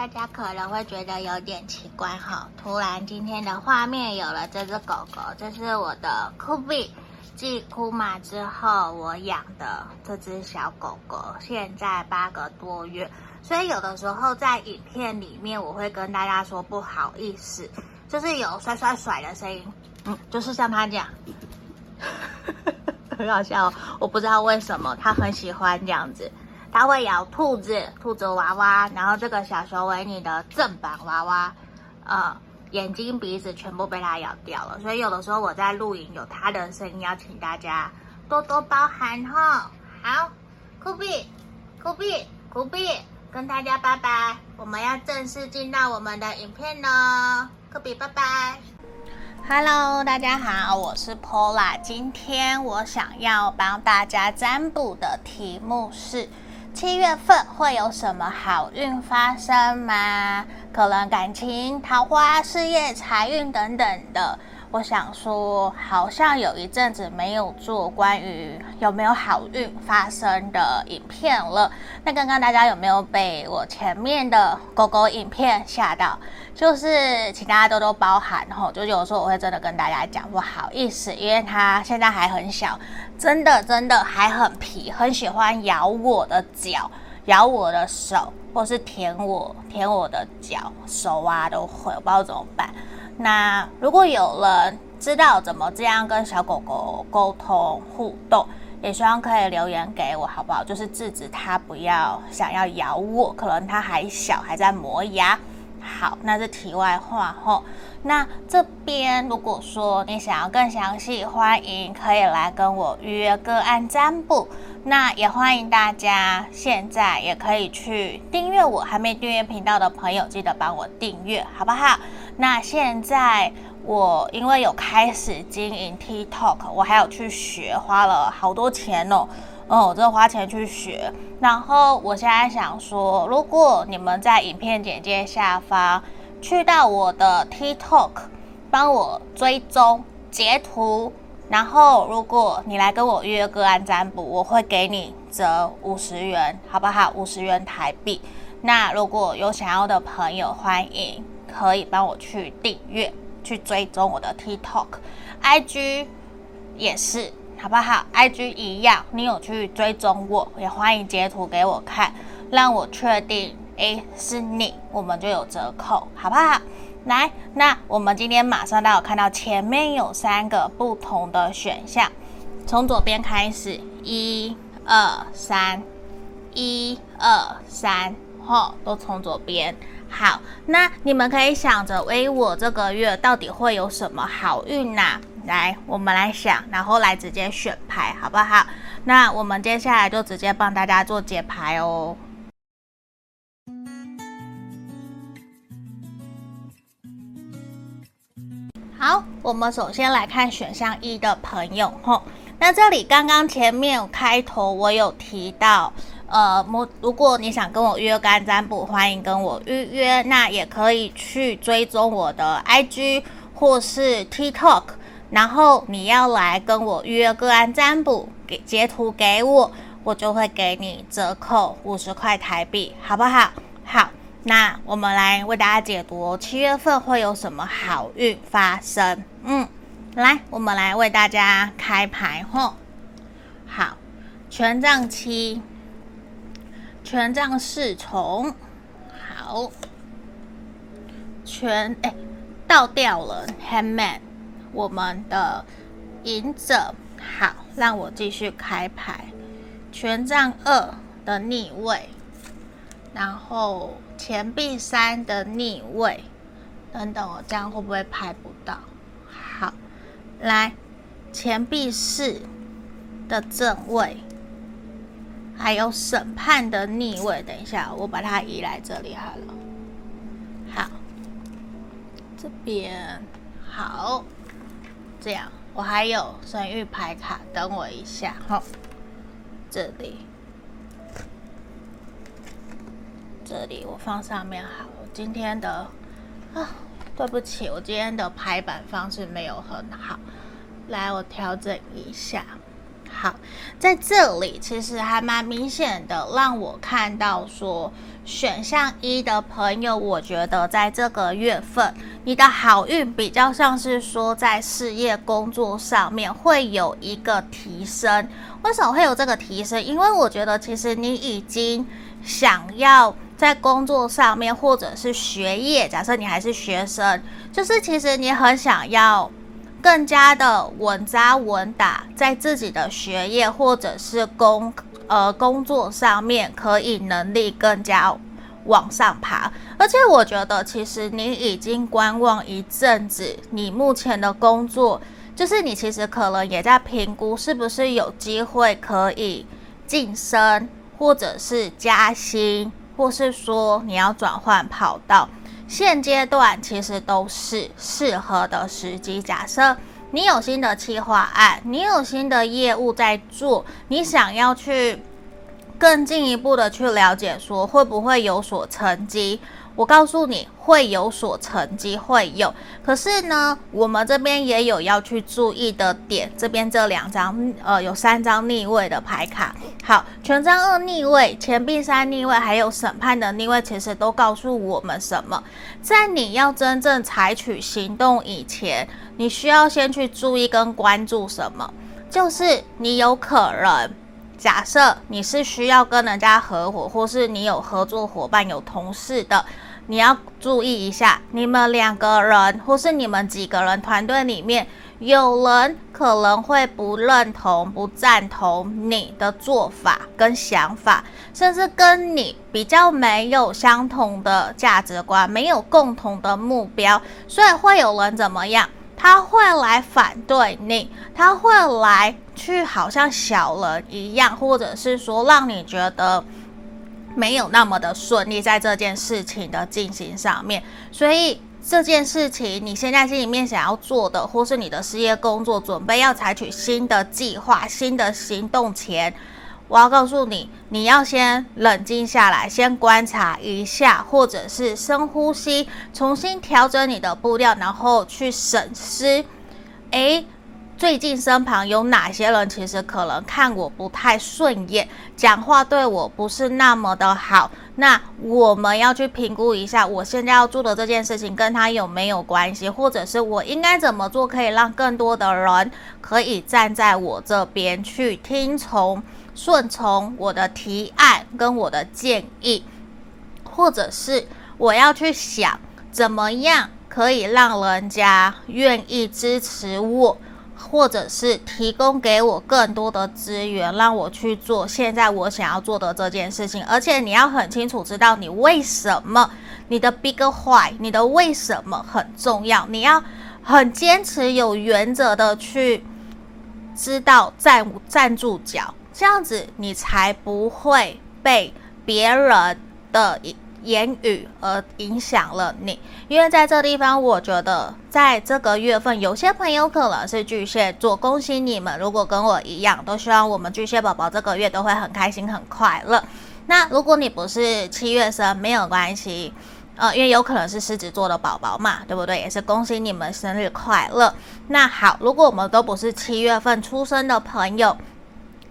大家可能会觉得有点奇怪哈，突然今天的画面有了这只狗狗，这是我的酷比，继库玛之后我养的这只小狗狗，现在八个多月，所以有的时候在影片里面我会跟大家说不好意思，就是有甩甩甩的声音，嗯，就是像它这样，很好笑，我不知道为什么它很喜欢这样子。它会咬兔子、兔子娃娃，然后这个小熊维尼的正版娃娃，呃，眼睛、鼻子全部被它咬掉了。所以有的时候我在录影有它的声音，要请大家多多包涵哈。好，酷比，酷比，酷比，跟大家拜拜，我们要正式进到我们的影片了。酷比，拜拜。Hello，大家好，我是 Pola，今天我想要帮大家占卜的题目是。七月份会有什么好运发生吗？可能感情、桃花、事业、财运等等的。我想说，好像有一阵子没有做关于有没有好运发生的影片了。那刚刚大家有没有被我前面的狗狗影片吓到？就是请大家多多包涵吼，就有时候我会真的跟大家讲不好意思，因为它现在还很小，真的真的还很皮，很喜欢咬我的脚、咬我的手，或是舔我、舔我的脚、手啊都会，不知道怎么办。那如果有人知道怎么这样跟小狗狗沟通互动，也希望可以留言给我，好不好？就是制止它不要想要咬我，可能它还小，还在磨牙。好，那是题外话吼。那这边如果说你想要更详细，欢迎可以来跟我预约个案占卜。那也欢迎大家现在也可以去订阅我，还没订阅频道的朋友，记得帮我订阅，好不好？那现在我因为有开始经营 TikTok，我还有去学，花了好多钱哦。哦，我这花钱去学。然后我现在想说，如果你们在影片简介下方去到我的 TikTok，帮我追踪截图，然后如果你来跟我约个案占卜，我会给你折五十元，好不好？五十元台币。那如果有想要的朋友，欢迎。可以帮我去订阅、去追踪我的 TikTok，IG 也是，好不好？IG 一样，你有去追踪我，也欢迎截图给我看，让我确定，诶，是你，我们就有折扣，好不好？来，那我们今天马上都有看到前面有三个不同的选项，从左边开始，一、二、三，一、二、三，吼，都从左边。好，那你们可以想着，诶，我这个月到底会有什么好运呐、来，我们来想，然后来直接选牌，好不好？那我们接下来就直接帮大家做解牌哦。好，我们首先来看选项一的朋友，吼，那这里刚刚前面开头我有提到。呃，如果你想跟我预约个案占卜，欢迎跟我预约。那也可以去追踪我的 IG 或是 TikTok，然后你要来跟我预约个案占卜，给截图给我，我就会给你折扣五十块台币，好不好？好，那我们来为大家解读七月份会有什么好运发生。嗯，来，我们来为大家开牌吼。好，权杖七。权杖侍从，好，权哎倒掉了，Handman 我们的隐者，好，让我继续开牌，权杖二的逆位，然后钱币三的逆位，等等，我这样会不会拍不到？好，来，钱币四的正位。还有审判的逆位，等一下，我把它移来这里好了。好，这边好，这样我还有神諭牌卡，等我一下哈。这里，这里我放上面好。今天的啊，对不起，我今天的排版方式没有很好，来，我调整一下。好，在这里其实还蛮明显的，让我看到说选项一的朋友，我觉得在这个月份，你的好运比较像是说在事业工作上面会有一个提升。为什么会有这个提升？因为我觉得其实你已经想要在工作上面，或者是学业，假设你还是学生，就是其实你很想要更加的稳扎稳打，在自己的学业或者是工。呃，工作上面可以能力更加往上爬，而且我觉得其实你已经观望一阵子，你目前的工作就是你其实可能也在评估是不是有机会可以晋升，或者是加薪，或是说你要转换跑道。现阶段其实都是适合的时机。假设。你有新的企划案，你有新的业务在做，你想要去更进一步的去了解，说会不会有所成绩？我告诉你会有所成绩，会有。可是呢，我们这边也有要去注意的点。这边这两张，呃，有三张逆位的牌卡。好，权杖二逆位，钱币三逆位，还有审判的逆位，其实都告诉我们什么？在你要真正采取行动以前，你需要先去注意跟关注什么？就是你有可能。假设你是需要跟人家合伙，或是你有合作伙伴、有同事的，你要注意一下，你们两个人或是你们几个人团队里面，有人可能会不认同、不赞同你的做法跟想法，甚至跟你比较没有相同的价值观，没有共同的目标，所以会有人怎么样？他会来反对你，他会来去好像小人一样，或者是说让你觉得没有那么的顺利在这件事情的进行上面。所以这件事情你现在心里面想要做的，或是你的事业工作准备要采取新的计划、新的行动前。我要告诉你，你要先冷静下来，先观察一下，或者是深呼吸，重新调整你的步调，然后去审视，诶，最近身旁有哪些人其实可能看我不太顺眼，讲话对我不是那么的好。那我们要去评估一下，我现在要做的这件事情跟他有没有关系，或者是我应该怎么做，可以让更多的人可以站在我这边去听从。顺从我的提案跟我的建议，或者是我要去想怎么样可以让人家愿意支持我，或者是提供给我更多的资源，让我去做现在我想要做的这件事情。而且你要很清楚知道你为什么，你的 big why，你的为什么很重要。你要很坚持、有原则的去知道站站住脚。这样子，你才不会被别人的言语而影响了你。因为在这地方，我觉得在这个月份，有些朋友可能是巨蟹座，恭喜你们！如果跟我一样，都希望我们巨蟹宝宝这个月都会很开心、很快乐。那如果你不是七月生，没有关系，呃，因为有可能是狮子座的宝宝嘛，对不对？也是恭喜你们生日快乐。那好，如果我们都不是七月份出生的朋友。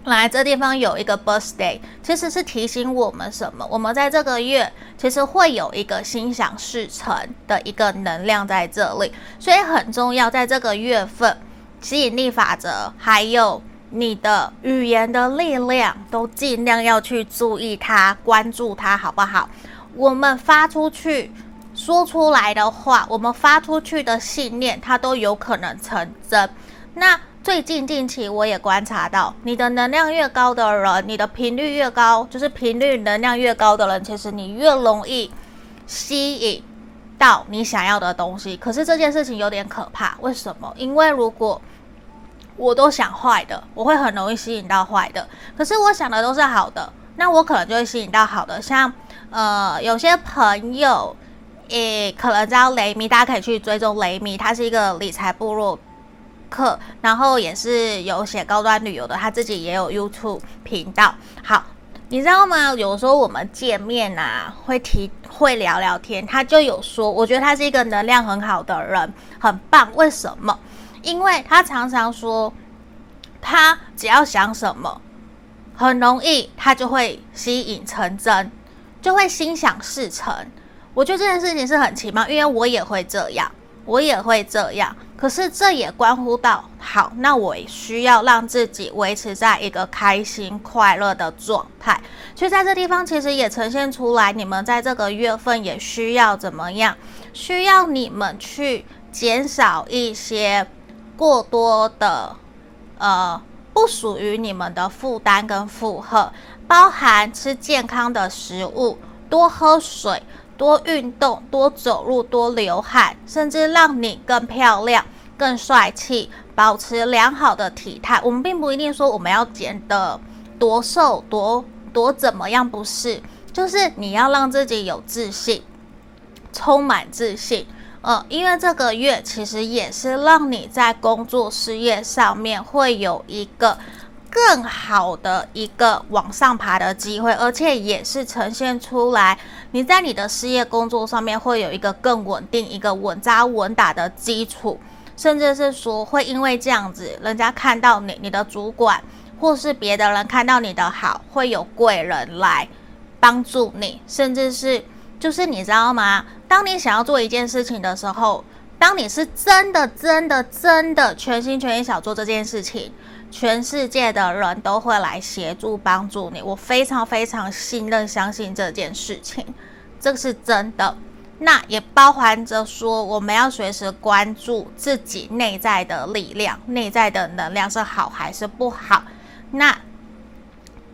来这地方有一个 birthday，其实是提醒我们什么？我们在这个月其实会有一个心想事成的一个能量在这里，所以很重要。在这个月份，吸引力法则还有你的语言的力量，都尽量要去注意它，关注它，好不好？我们发出去、说出来的话，我们发出去的信念，它都有可能成真。那。最近近期我也观察到，你的能量越高的人，你的频率越高，就是频率能量越高的人，其实你越容易吸引到你想要的东西。可是这件事情有点可怕，为什么？因为如果我都想坏的，我会很容易吸引到坏的。可是我想的都是好的，那我可能就会吸引到好的。像呃，有些朋友，诶，可能知道雷米，大家可以去追踪雷米，他是一个理财部落。课，然后也是有写高端旅游的，他自己也有 YouTube 频道。好，你知道吗？有时候我们见面啊，会提会聊聊天，他就有说，我觉得他是一个能量很好的人，很棒。为什么？因为他常常说，他只要想什么，很容易他就会吸引成真。就会心想事成。我觉得这件事情是很奇妙，因为我也会这样，我也会这样。可是这也关乎到，好，那我需要让自己维持在一个开心快乐的状态。所以在这地方其实也呈现出来，你们在这个月份也需要怎么样？需要你们去减少一些过多的，呃，不属于你们的负担跟负荷，包含吃健康的食物，多喝水。多运动，多走路，多流汗，甚至让你更漂亮、更帅气，保持良好的体态。我们并不一定说我们要减得多瘦、多多怎么样，不是，就是你要让自己有自信，充满自信。呃，因为这个月其实也是让你在工作事业上面会有一个。更好的一个往上爬的机会，而且也是呈现出来，你在你的事业工作上面会有一个更稳定、一个稳扎稳打的基础，甚至是说会因为这样子，人家看到你，你的主管或是别的人看到你的好，会有贵人来帮助你，甚至是就是你知道吗？当你想要做一件事情的时候，当你是真的、真的、真的全心全意想做这件事情。全世界的人都会来协助帮助你，我非常非常信任、相信这件事情，这是真的。那也包含着说，我们要随时关注自己内在的力量、内在的能量是好还是不好。那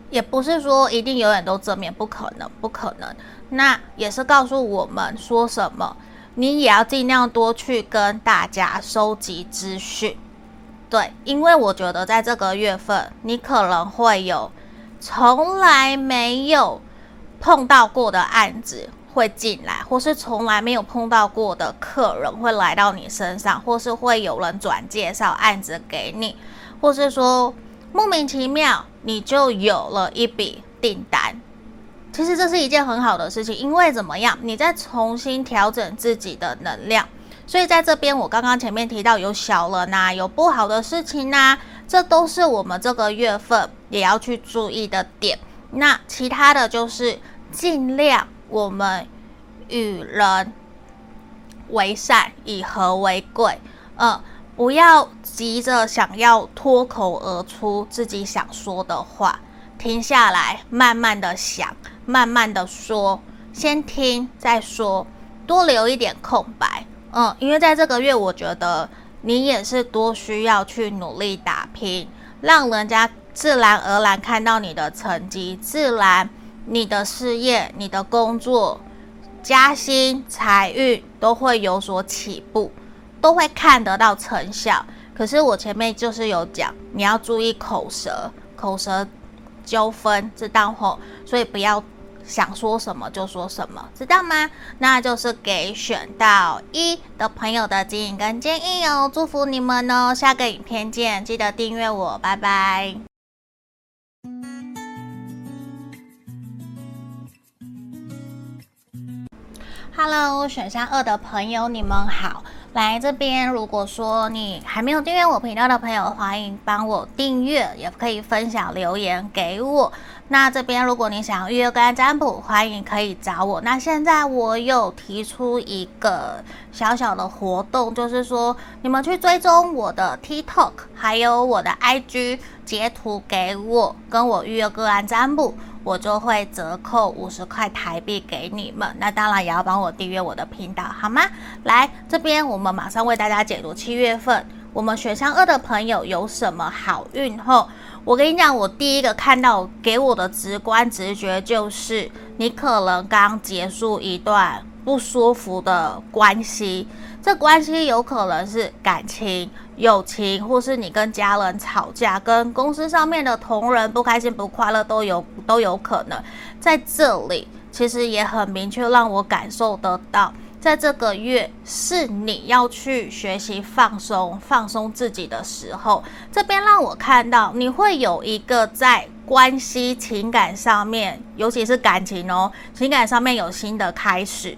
也不是说一定永远都正面，不可能，不可能。那也是告诉我们说什么，你也要尽量多去跟大家收集资讯。对，因为我觉得在这个月份，你可能会有从来没有碰到过的案子会进来，或是从来没有碰到过的客人会来到你身上，或是会有人转介绍案子给你，或是说莫名其妙你就有了一笔订单。其实这是一件很好的事情，因为怎么样，你在重新调整自己的能量。所以在这边，我刚刚前面提到有小人呐，有不好的事情呐，这都是我们这个月份也要去注意的点。那其他的就是尽量我们与人为善，以和为贵。嗯，不要急着想要脱口而出自己想说的话，停下来，慢慢的想，慢慢的说，先听再说，多留一点空白。嗯，因为在这个月，我觉得你也是多需要去努力打拼，让人家自然而然看到你的成绩，自然你的事业、你的工作、加薪、财运都会有所起步，都会看得到成效。可是我前面就是有讲，你要注意口舌，口舌纠纷，知道吼？所以不要。想说什么就说什么，知道吗？那就是给选到一的朋友的指引跟建议哦，祝福你们哦！下个影片见，记得订阅我，拜拜。Hello，选项二的朋友，你们好。来这边，如果说你还没有订阅我频道的朋友，欢迎帮我订阅，也可以分享留言给我。那这边，如果你想要预约个案占卜，欢迎可以找我。那现在我有提出一个小小的活动，就是说你们去追踪我的 TikTok，还有我的 IG，截图给我，跟我预约个案占卜。我就会折扣五十块台币给你们，那当然也要帮我订阅我的频道，好吗？来这边，我们马上为大家解读七月份我们选项二的朋友有什么好运后。我跟你讲，我第一个看到给我的直观直觉就是，你可能刚结束一段不舒服的关系，这关系有可能是感情。友情，或是你跟家人吵架，跟公司上面的同仁不开心、不快乐，都有都有可能。在这里，其实也很明确让我感受得到，在这个月是你要去学习放松、放松自己的时候。这边让我看到，你会有一个在关系、情感上面，尤其是感情哦，情感上面有新的开始，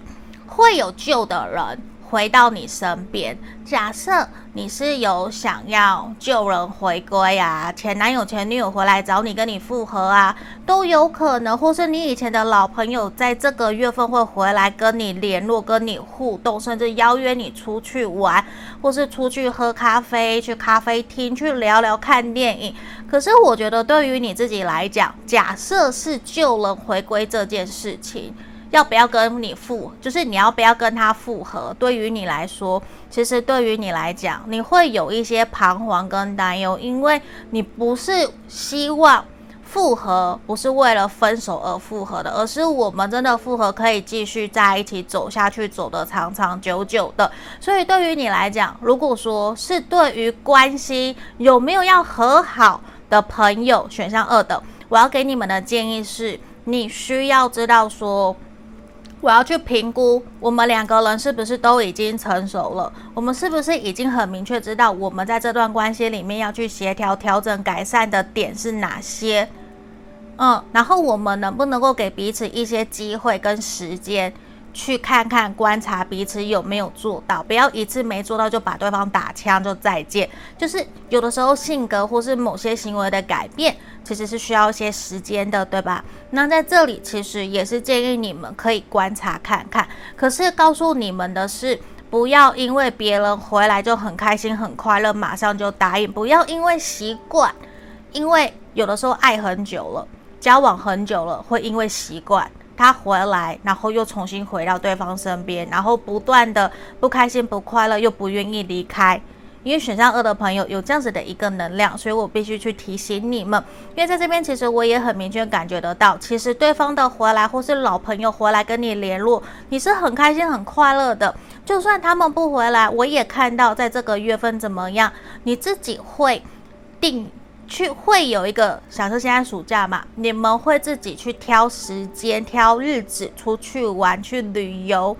会有旧的人。回到你身边。假设你是有想要旧人回归啊，前男友、前女友回来找你，跟你复合啊，都有可能。或是你以前的老朋友在这个月份会回来跟你联络、跟你互动，甚至邀约你出去玩，或是出去喝咖啡、去咖啡厅去聊聊、看电影。可是我觉得对于你自己来讲，假设是旧人回归这件事情。要不要跟你复？就是你要不要跟他复合？对于你来说，其实对于你来讲，你会有一些彷徨跟担忧，因为你不是希望复合，不是为了分手而复合的，而是我们真的复合可以继续在一起走下去，走得长长久久的。所以对于你来讲，如果说是对于关系有没有要和好的朋友，选项二的，我要给你们的建议是，你需要知道说。我要去评估我们两个人是不是都已经成熟了，我们是不是已经很明确知道我们在这段关系里面要去协调、调整、改善的点是哪些？嗯，然后我们能不能够给彼此一些机会跟时间？去看看、观察彼此有没有做到，不要一次没做到就把对方打枪就再见。就是有的时候性格或是某些行为的改变，其实是需要一些时间的，对吧？那在这里其实也是建议你们可以观察看看。可是告诉你们的是，不要因为别人回来就很开心、很快乐，马上就答应。不要因为习惯，因为有的时候爱很久了，交往很久了，会因为习惯。他回来，然后又重新回到对方身边，然后不断的不开心、不快乐，又不愿意离开。因为选项二的朋友有这样子的一个能量，所以我必须去提醒你们。因为在这边，其实我也很明确感觉得到，其实对方的回来或是老朋友回来跟你联络，你是很开心、很快乐的。就算他们不回来，我也看到在这个月份怎么样，你自己会定。去会有一个，假设现在暑假嘛，你们会自己去挑时间、挑日子出去玩、去旅游，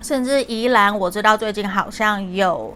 甚至宜兰，我知道最近好像有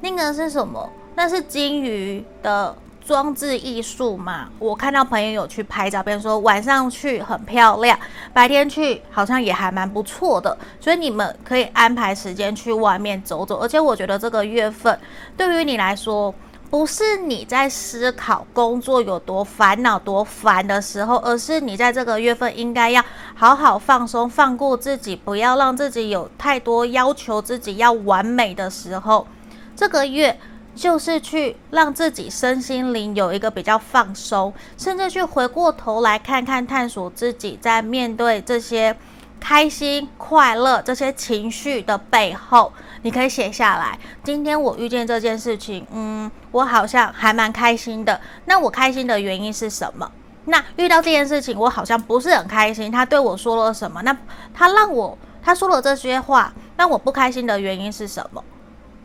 那个是什么？那是金鱼的装置艺术嘛？我看到朋友有去拍照片，说晚上去很漂亮，白天去好像也还蛮不错的，所以你们可以安排时间去外面走走。而且我觉得这个月份对于你来说。不是你在思考工作有多烦恼、多烦的时候，而是你在这个月份应该要好好放松、放过自己，不要让自己有太多要求，自己要完美的时候。这个月就是去让自己身心灵有一个比较放松，甚至去回过头来看看、探索自己在面对这些开心、快乐这些情绪的背后。你可以写下来。今天我遇见这件事情，嗯，我好像还蛮开心的。那我开心的原因是什么？那遇到这件事情，我好像不是很开心。他对我说了什么？那他让我他说了这些话，让我不开心的原因是什么？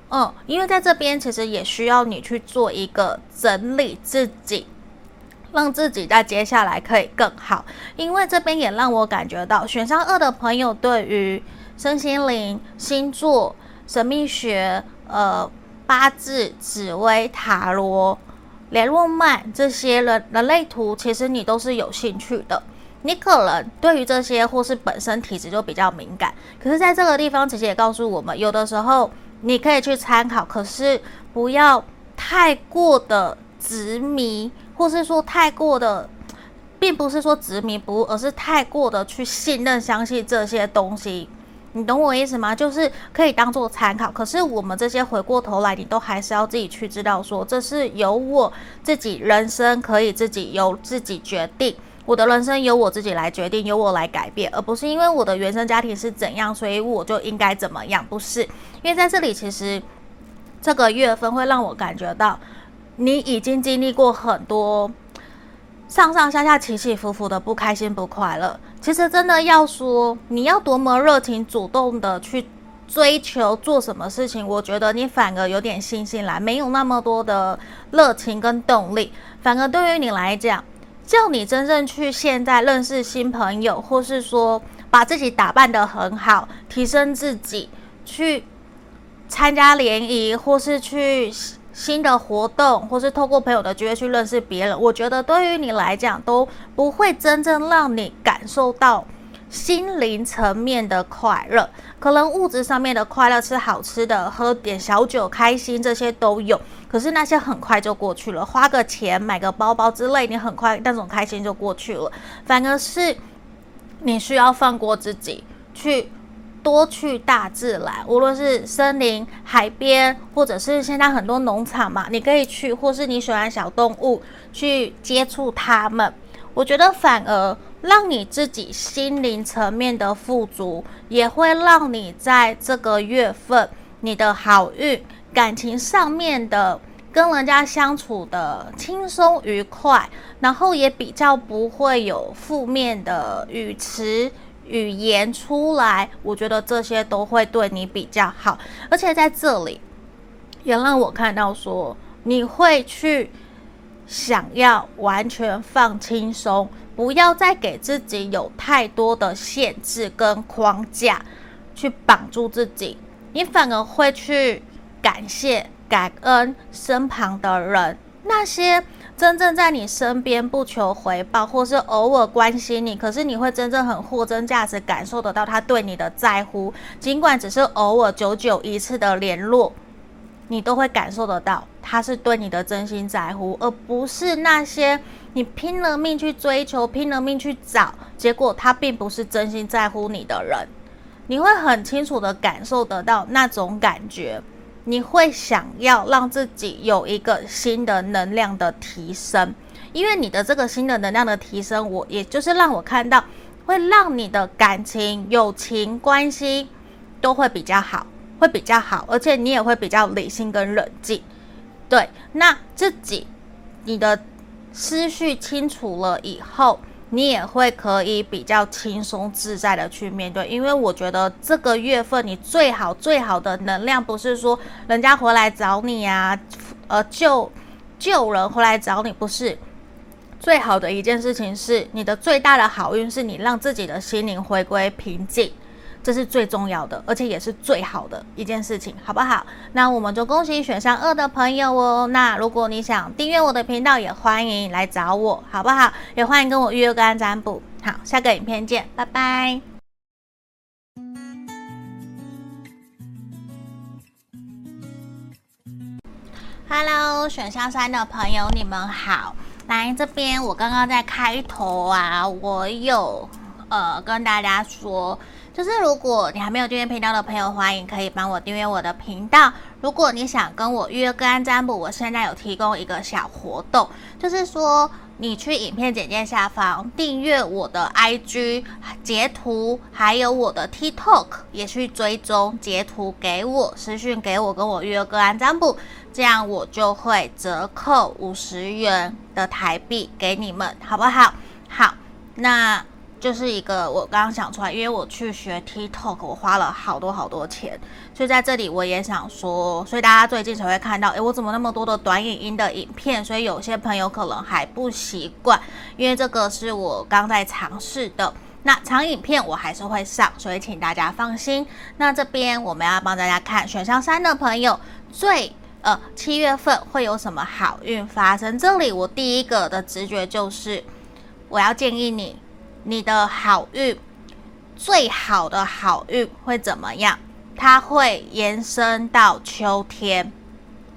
嗯，因为在这边其实也需要你去做一个整理自己，让自己在接下来可以更好。因为这边也让我感觉到，选项二的朋友对于身心灵、星座。神秘学、呃，八字、紫微、塔罗、雷诺曼这些人人类图，其实你都是有兴趣的。你可能对于这些，或是本身体质就比较敏感。可是，在这个地方，其实也告诉我们，有的时候你可以去参考，可是不要太过的执迷，或是说太过的，并不是说执迷不悟，而是太过的去信任、相信这些东西。你懂我意思吗？就是可以当做参考，可是我们这些回过头来，你都还是要自己去知道说，这是由我自己人生可以自己由自己决定，我的人生由我自己来决定，由我来改变，而不是因为我的原生家庭是怎样，所以我就应该怎么样，不是？因为在这里，其实这个月份会让我感觉到，你已经经历过很多。上上下下起起伏伏的不开心不快乐，其实真的要说你要多么热情主动的去追求做什么事情，我觉得你反而有点信心来，没有那么多的热情跟动力。反而对于你来讲，叫你真正去现在认识新朋友，或是说把自己打扮得很好，提升自己，去参加联谊，或是去。新的活动，或是透过朋友的机会去认识别人，我觉得对于你来讲都不会真正让你感受到心灵层面的快乐，可能物质上面的快乐，吃好吃的，喝点小酒，开心这些都有。可是那些很快就过去了，花个钱买个包包之类，你很快那种开心就过去了。反而是你需要放过自己，去多去大自然，无论是森林、海边，或者是现在很多农场嘛，你可以去，或是你喜欢小动物，去接触它们。我觉得反而让你自己心灵层面的富足，也会让你在这个月份你的好运、感情上面的跟人家相处的轻松愉快，然后也比较不会有负面的语词语言出来。我觉得这些都会对你比较好，而且在这里也让我看到说你会去。想要完全放轻松，不要再给自己有太多的限制跟框架去绑住自己，你反而会去感谢、感恩身旁的人，那些真正在你身边不求回报，或是偶尔关心你，可是你会真正很货真价实感受得到他对你的在乎，尽管只是偶尔久久一次的联络。你都会感受得到，他是对你的真心在乎，而不是那些你拼了命去追求、拼了命去找，结果他并不是真心在乎你的人。你会很清楚地感受得到那种感觉，你会想要让自己有一个新的能量的提升，因为你的这个新的能量的提升，我也就是让我看到，会让你的感情、友情关系都会比较好。会比较好，而且你也会比较理性跟冷静。对，那自己你的思绪清楚了以后，你也会可以比较轻松自在的去面对。因为我觉得这个月份你最好最好的能量，不是说人家回来找你啊，呃，救救人回来找你，不是。最好的一件事情是你的最大的好运，是你让自己的心灵回归平静。这是最重要的，而且也是最好的一件事情，好不好？那我们就恭喜选项二的朋友哦。那如果你想订阅我的频道，也欢迎来找我，好不好？也欢迎跟我预约个案占卜。好，下个影片见，拜拜。Hello，选项三的朋友，你们好。来这边，我刚刚在开头啊，我有呃跟大家说。就是如果你还没有订阅频道的朋友，欢迎可以帮我订阅我的频道。如果你想跟我预约个案占卜，我现在有提供一个小活动，就是说你去影片简介下方订阅我的 IG 截图，还有我的 TikTok 也去追踪截图给我私讯给我，跟我预约个案占卜，这样我就会折扣五十元的台币给你们，好不好？好，那。就是一个我刚刚想出来，因为我去学 TikTok，我花了好多好多钱，所以在这里我也想说，所以大家最近才会看到，诶，我怎么那么多的短影音的影片？所以有些朋友可能还不习惯，因为这个是我刚在尝试的。那长影片我还是会上，所以请大家放心。那这边我们要帮大家看选项三的朋友，最呃七月份会有什么好运发生？这里我第一个的直觉就是，我要建议你。你的好运，最好的好运会怎么样？它会延伸到秋天，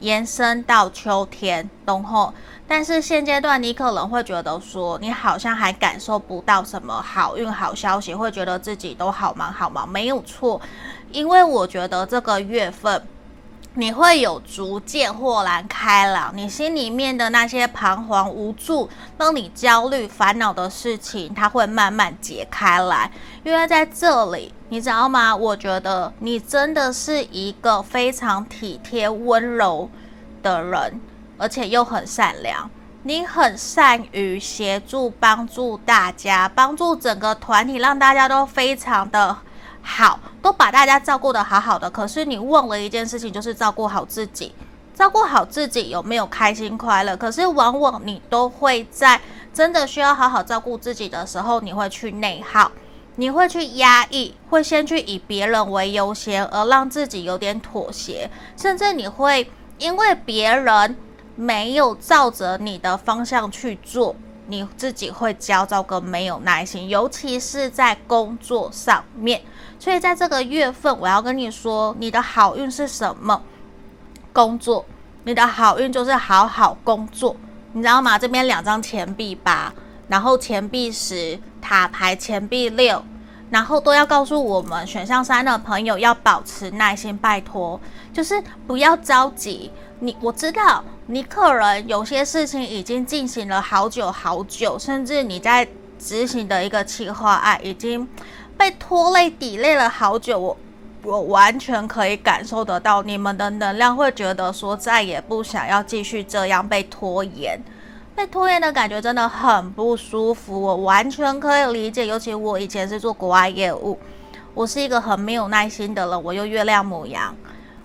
延伸到秋天，冬后。但是现阶段你可能会觉得说，你好像还感受不到什么好运好消息，会觉得自己都好忙好忙。没有错，因为我觉得这个月份。你会有逐渐豁然开朗，你心里面的那些彷徨无助、让你焦虑烦恼的事情，它会慢慢解开来。因为在这里，你知道吗？我觉得你真的是一个非常体贴、温柔的人，而且又很善良。你很善于协助、帮助大家，帮助整个团体，让大家都非常的。好，都把大家照顾得好好的，可是你忘了一件事情，就是照顾好自己。照顾好自己有没有开心快乐？可是往往你都会在真的需要好好照顾自己的时候，你会去内耗，你会去压抑，会先去以别人为优先，而让自己有点妥协，甚至你会因为别人没有照着你的方向去做，你自己会焦躁跟没有耐心，尤其是在工作上面。所以在这个月份，我要跟你说，你的好运是什么？工作，你的好运就是好好工作，你知道吗？这边两张钱币八，然后钱币十，塔牌钱币六，然后都要告诉我们选项三的朋友要保持耐心，拜托，就是不要着急。你我知道，你可能有些事情已经进行了好久好久，甚至你在执行的一个企划案已经被拖累、抵累了好久。我我完全可以感受得到你们的能量，会觉得说再也不想要继续这样被拖延，被拖延的感觉真的很不舒服。我完全可以理解，尤其我以前是做国外业务，我是一个很没有耐心的人，我又月亮母羊，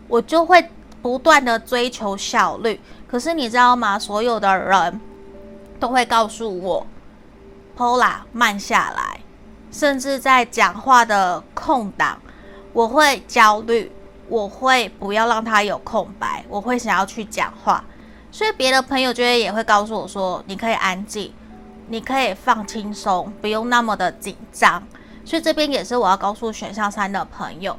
我就会。不断的追求效率，可是你知道吗？所有的人都会告诉我，Pola 慢下来，甚至在讲话的空档，我会焦虑，我会不要让他有空白，我会想要去讲话。所以别的朋友就会也会告诉我说，你可以安静，你可以放轻松，不用那么的紧张。所以这边也是我要告诉选项三的朋友。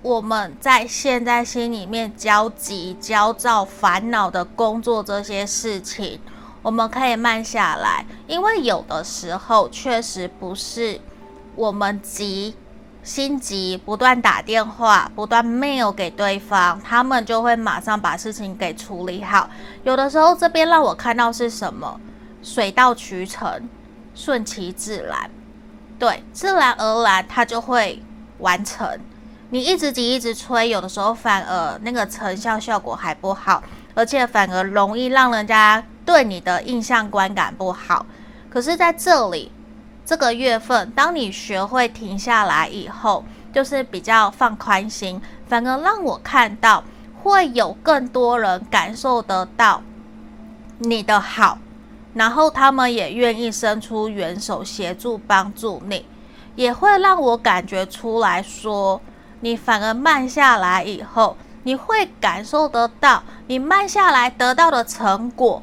我们在现在心里面焦急、焦躁、烦恼的工作这些事情，我们可以慢下来，因为有的时候确实不是我们急、心急，不断打电话、不断 mail 给对方，他们就会马上把事情给处理好。有的时候这边让我看到是什么？水到渠成，顺其自然，对，自然而然它就会完成。你一直急，一直催，有的时候反而那个成效效果还不好，而且反而容易让人家对你的印象观感不好。可是在这里，这个月份，当你学会停下来以后，就是比较放宽心，反而让我看到会有更多人感受得到你的好，然后他们也愿意伸出援手协助帮助你，也会让我感觉出来说。你反而慢下来以后，你会感受得到，你慢下来得到的成果，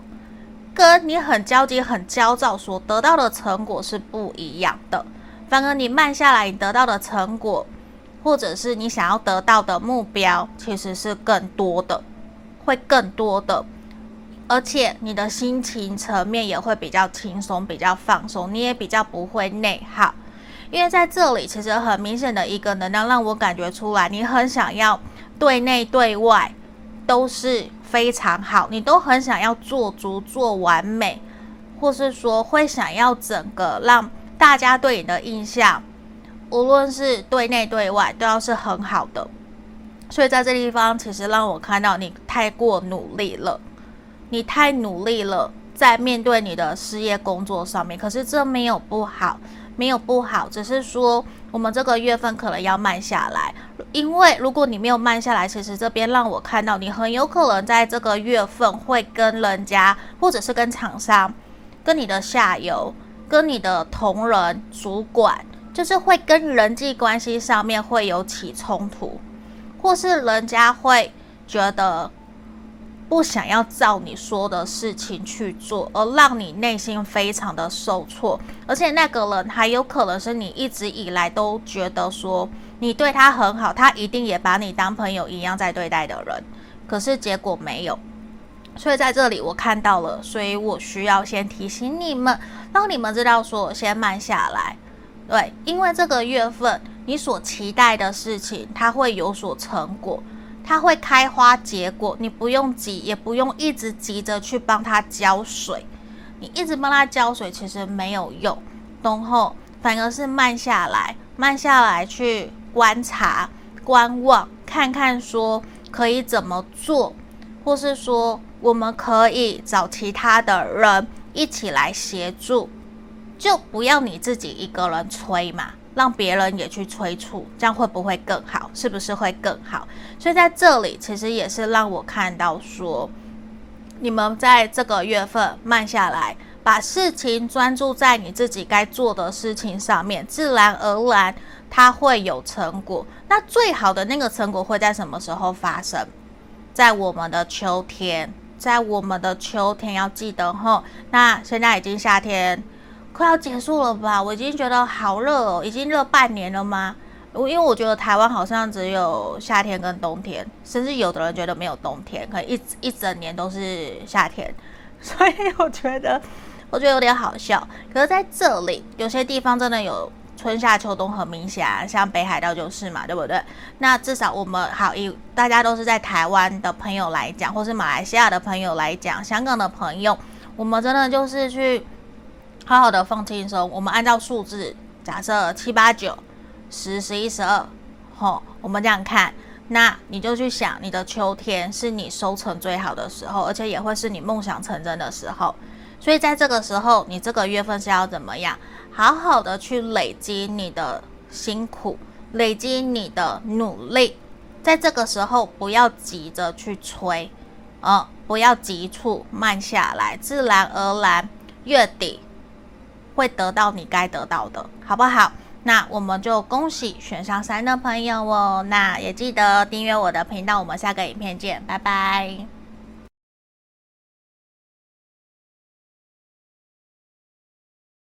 跟你很焦急、很焦躁所得到的成果是不一样的。反而你慢下来，你得到的成果，或者是你想要得到的目标，其实是更多的，会更多的，而且你的心情层面也会比较轻松、比较放松，你也比较不会内耗。因为在这里，其实很明显的一个能量让我感觉出来，你很想要对内对外都是非常好，你都很想要做足做完美，或是说会想要整个让大家对你的印象，无论是对内对外都要是很好的。所以在这地方，其实让我看到你太过努力了，你太努力了，在面对你的事业工作上面，可是这没有不好。没有不好，只是说我们这个月份可能要慢下来，因为如果你没有慢下来，其实这边让我看到你很有可能在这个月份会跟人家，或者是跟厂商、跟你的下游、跟你的同仁、主管，就是会跟人际关系上面会有起冲突，或是人家会觉得。不想要照你说的事情去做，而让你内心非常的受挫，而且那个人还有可能是你一直以来都觉得说你对他很好，他一定也把你当朋友一样在对待的人，可是结果没有。所以在这里我看到了，所以我需要先提醒你们，让你们知道说先慢下来，对，因为这个月份你所期待的事情，它会有所成果。它会开花结果，你不用急，也不用一直急着去帮它浇水。你一直帮它浇水，其实没有用。然后反而是慢下来，慢下来去观察、观望，看看说可以怎么做，或是说我们可以找其他的人一起来协助，就不要你自己一个人催嘛。让别人也去催促，这样会不会更好？是不是会更好？所以在这里，其实也是让我看到说，你们在这个月份慢下来，把事情专注在你自己该做的事情上面，自然而然它会有成果。那最好的那个成果会在什么时候发生？在我们的秋天，在我们的秋天要记得吼。那现在已经夏天快要结束了吧？我已经觉得好热哦，已经热半年了吗？我因为我觉得台湾好像只有夏天跟冬天，甚至有的人觉得没有冬天，可能一一整年都是夏天，所以我觉得我觉得有点好笑。可是在这里，有些地方真的有。春夏秋冬很明显啊，像北海道就是嘛，对不对？那至少我们好以大家都是在台湾的朋友来讲，或是马来西亚的朋友来讲，香港的朋友，我们真的就是去好好的放轻松。我们按照数字，假设七八九十十一十二，吼，我们这样看，那你就去想，你的秋天是你收成最好的时候，而且也会是你梦想成真的时候。所以在这个时候，你这个月份是要怎么样？好好的去累积你的辛苦，累积你的努力，在这个时候不要急着去催，嗯，不要急促，慢下来，自然而然月底会得到你该得到的，好不好？那我们就恭喜选上三的朋友哦，那也记得订阅我的频道，我们下个影片见，拜拜。